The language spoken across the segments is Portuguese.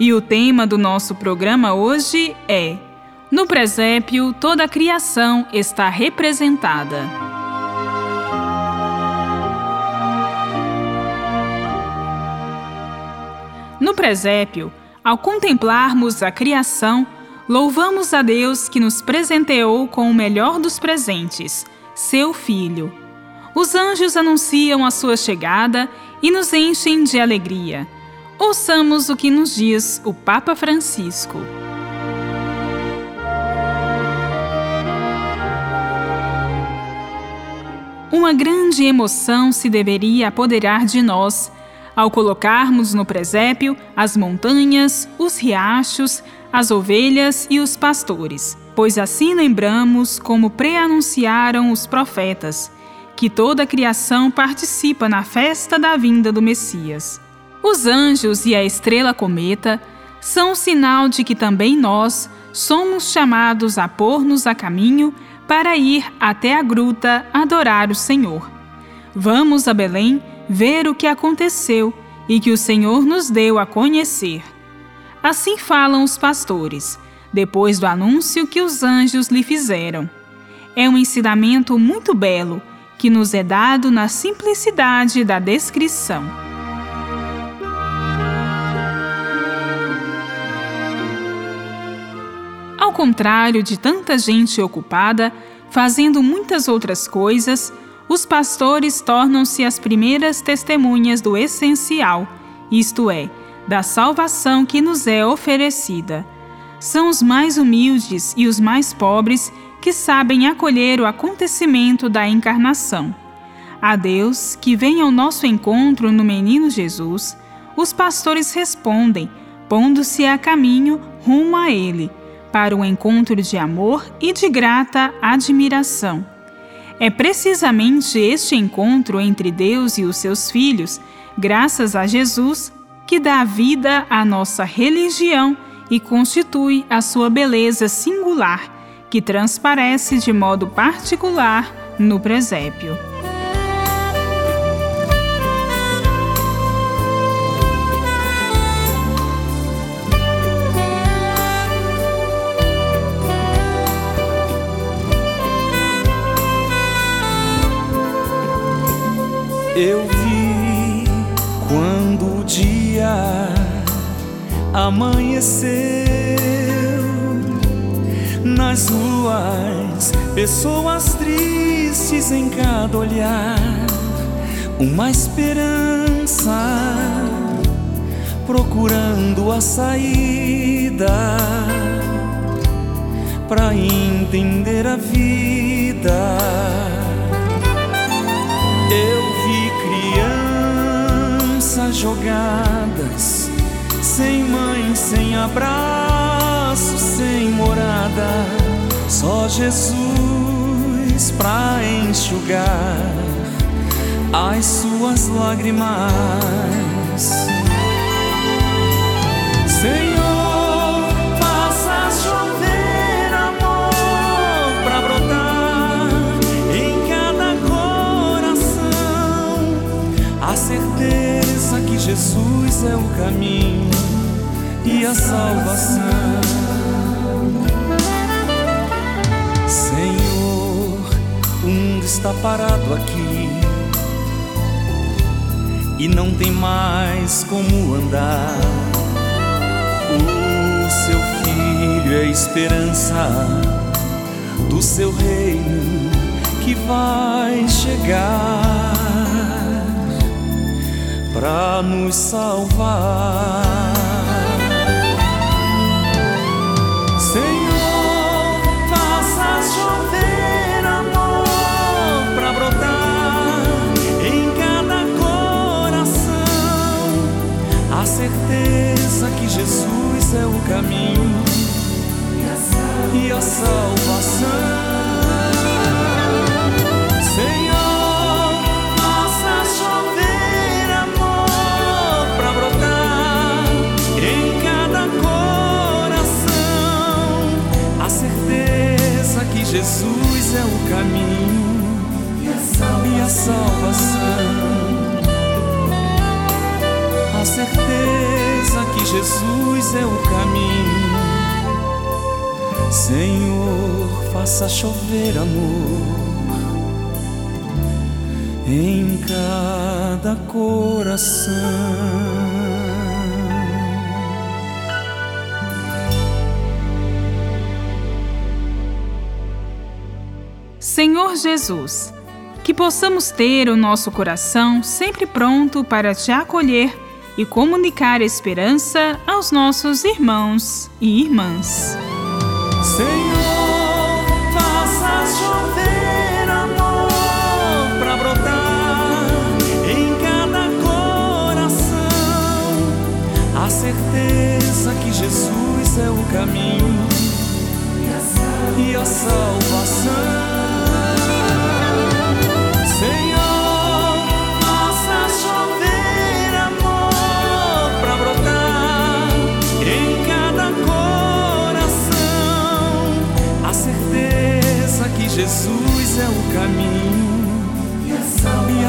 E o tema do nosso programa hoje é: No presépio, toda a criação está representada. No presépio, ao contemplarmos a criação, louvamos a Deus que nos presenteou com o melhor dos presentes, seu Filho. Os anjos anunciam a sua chegada e nos enchem de alegria. Ouçamos o que nos diz o Papa Francisco. Uma grande emoção se deveria apoderar de nós ao colocarmos no presépio as montanhas, os riachos, as ovelhas e os pastores, pois assim lembramos como preanunciaram os profetas, que toda a criação participa na festa da vinda do Messias. Os anjos e a estrela cometa são sinal de que também nós somos chamados a pôr-nos a caminho para ir até a gruta adorar o Senhor. Vamos a Belém ver o que aconteceu e que o Senhor nos deu a conhecer. Assim falam os pastores, depois do anúncio que os anjos lhe fizeram. É um ensinamento muito belo que nos é dado na simplicidade da descrição. Contrário de tanta gente ocupada, fazendo muitas outras coisas, os pastores tornam-se as primeiras testemunhas do essencial, isto é, da salvação que nos é oferecida. São os mais humildes e os mais pobres que sabem acolher o acontecimento da encarnação. A Deus, que vem ao nosso encontro no menino Jesus, os pastores respondem, pondo-se a caminho rumo a Ele para o encontro de amor e de grata admiração. É precisamente este encontro entre Deus e os seus filhos, graças a Jesus, que dá vida à nossa religião e constitui a sua beleza singular, que transparece de modo particular no presépio. Amanheceu. Nas ruas, pessoas tristes em cada olhar, uma esperança procurando a saída para entender a vida. Jogadas, sem mãe, sem abraço, sem morada, só Jesus pra enxugar as suas lágrimas. Jesus é o caminho e a salvação. Senhor, o mundo está parado aqui e não tem mais como andar. O seu filho é a esperança do seu reino que vai chegar nos salvar. Certeza que Jesus é o caminho Senhor, faça chover amor em cada coração. Senhor Jesus, que possamos ter o nosso coração sempre pronto para te acolher e comunicar esperança aos nossos irmãos e irmãs. Senhor,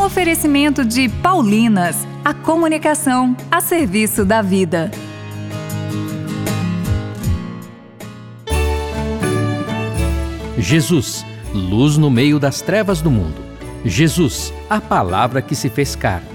um oferecimento de Paulinas, a comunicação a serviço da vida. Jesus, luz no meio das trevas do mundo. Jesus, a palavra que se fez carne.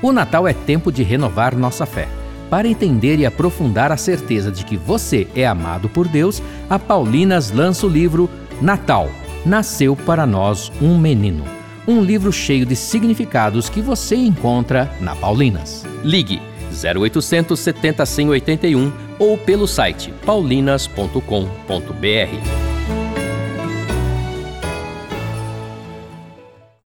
O Natal é tempo de renovar nossa fé. Para entender e aprofundar a certeza de que você é amado por Deus, a Paulinas lança o livro Natal Nasceu para nós um menino. Um livro cheio de significados que você encontra na Paulinas. Ligue 0800 70 181 ou pelo site paulinas.com.br.